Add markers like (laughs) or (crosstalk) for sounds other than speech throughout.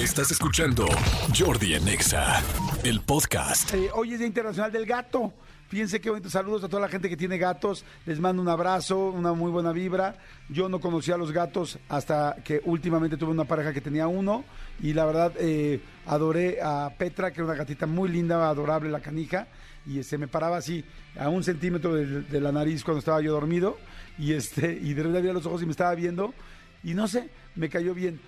Estás escuchando Jordi Anexa, el podcast. Eh, hoy es Día Internacional del Gato. Fíjense qué bonito. Saludos a toda la gente que tiene gatos. Les mando un abrazo, una muy buena vibra. Yo no conocía a los gatos hasta que últimamente tuve una pareja que tenía uno. Y la verdad, eh, adoré a Petra, que era una gatita muy linda, adorable, la canija. Y se me paraba así a un centímetro de, de la nariz cuando estaba yo dormido. Y, este, y de repente abría los ojos y me estaba viendo. Y no sé, me cayó bien.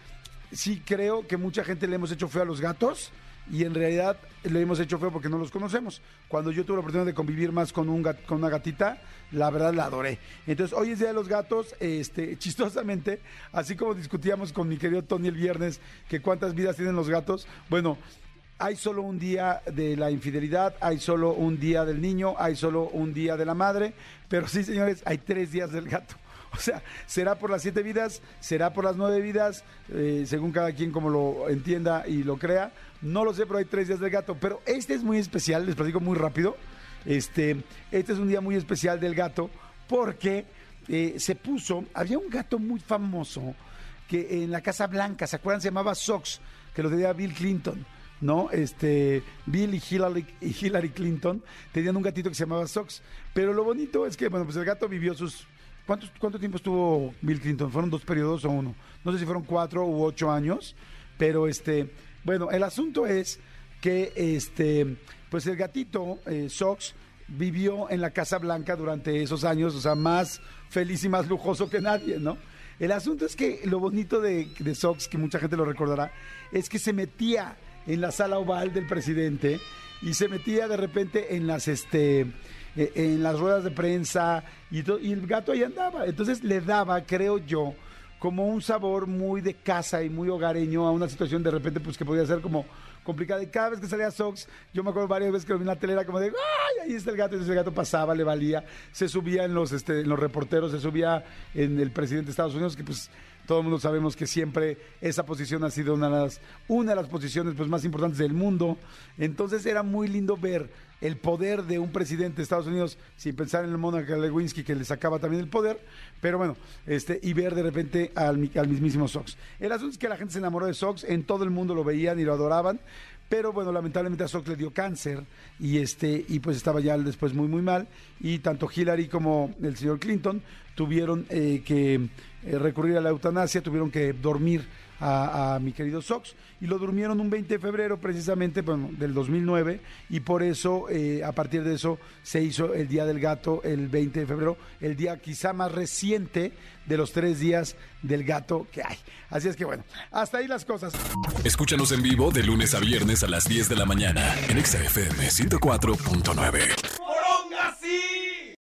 Sí creo que mucha gente le hemos hecho feo a los gatos y en realidad le hemos hecho feo porque no los conocemos. Cuando yo tuve la oportunidad de convivir más con, un gat- con una gatita, la verdad la adoré. Entonces, hoy es Día de los Gatos, este, (laughs) chistosamente, así como discutíamos con mi querido Tony el viernes, que cuántas vidas tienen los gatos, bueno, hay solo un día de la infidelidad, hay solo un día del niño, hay solo un día de la madre, pero sí, señores, hay tres días del gato. (laughs) O sea, será por las siete vidas, será por las nueve vidas, eh, según cada quien como lo entienda y lo crea. No lo sé, pero hay tres días del gato. Pero este es muy especial, les platico muy rápido. Este, este es un día muy especial del gato porque eh, se puso, había un gato muy famoso que en la Casa Blanca, ¿se acuerdan? Se llamaba Sox, que lo tenía Bill Clinton. ¿no? Este, Bill Hillary, y Hillary Clinton tenían un gatito que se llamaba Sox. Pero lo bonito es que, bueno, pues el gato vivió sus... ¿Cuántos, ¿Cuánto tiempo estuvo Bill Clinton? ¿Fueron dos periodos o uno? No sé si fueron cuatro u ocho años, pero este, bueno, el asunto es que este, pues el gatito eh, Sox vivió en la Casa Blanca durante esos años, o sea, más feliz y más lujoso que nadie, ¿no? El asunto es que lo bonito de, de Sox, que mucha gente lo recordará, es que se metía en la sala oval del presidente y se metía de repente en las este eh, en las ruedas de prensa y, y el gato ahí andaba. Entonces le daba, creo yo, como un sabor muy de casa y muy hogareño a una situación de repente pues que podía ser como complicada. Y cada vez que salía Sox, yo me acuerdo varias veces que lo vi en la tele, era como de, ¡ay! Ahí está el gato. Entonces el gato pasaba, le valía, se subía en los, este, en los reporteros, se subía en el presidente de Estados Unidos, que pues todo el mundo sabemos que siempre esa posición ha sido una de las, una de las posiciones pues, más importantes del mundo. Entonces era muy lindo ver el poder de un presidente de Estados Unidos, sin pensar en el Mónica Lewinsky que le sacaba también el poder, pero bueno, este, y ver de repente al, al mismísimo Sox. El asunto es que la gente se enamoró de Sox, en todo el mundo lo veían y lo adoraban, pero bueno, lamentablemente a Sox le dio cáncer y este, y pues estaba ya después muy muy mal, y tanto Hillary como el señor Clinton tuvieron eh, que eh, recurrir a la eutanasia, tuvieron que dormir a, mi querido Sox y lo durmieron un 20 de febrero precisamente bueno, del 2009 y por eso eh, a partir de eso se hizo el Día del Gato el 20 de febrero, el día quizá más reciente de los tres días del gato que hay. Así es que bueno, hasta ahí las cosas. Escúchanos en vivo de lunes a viernes a las 10 de la mañana en Exa FM 104.9.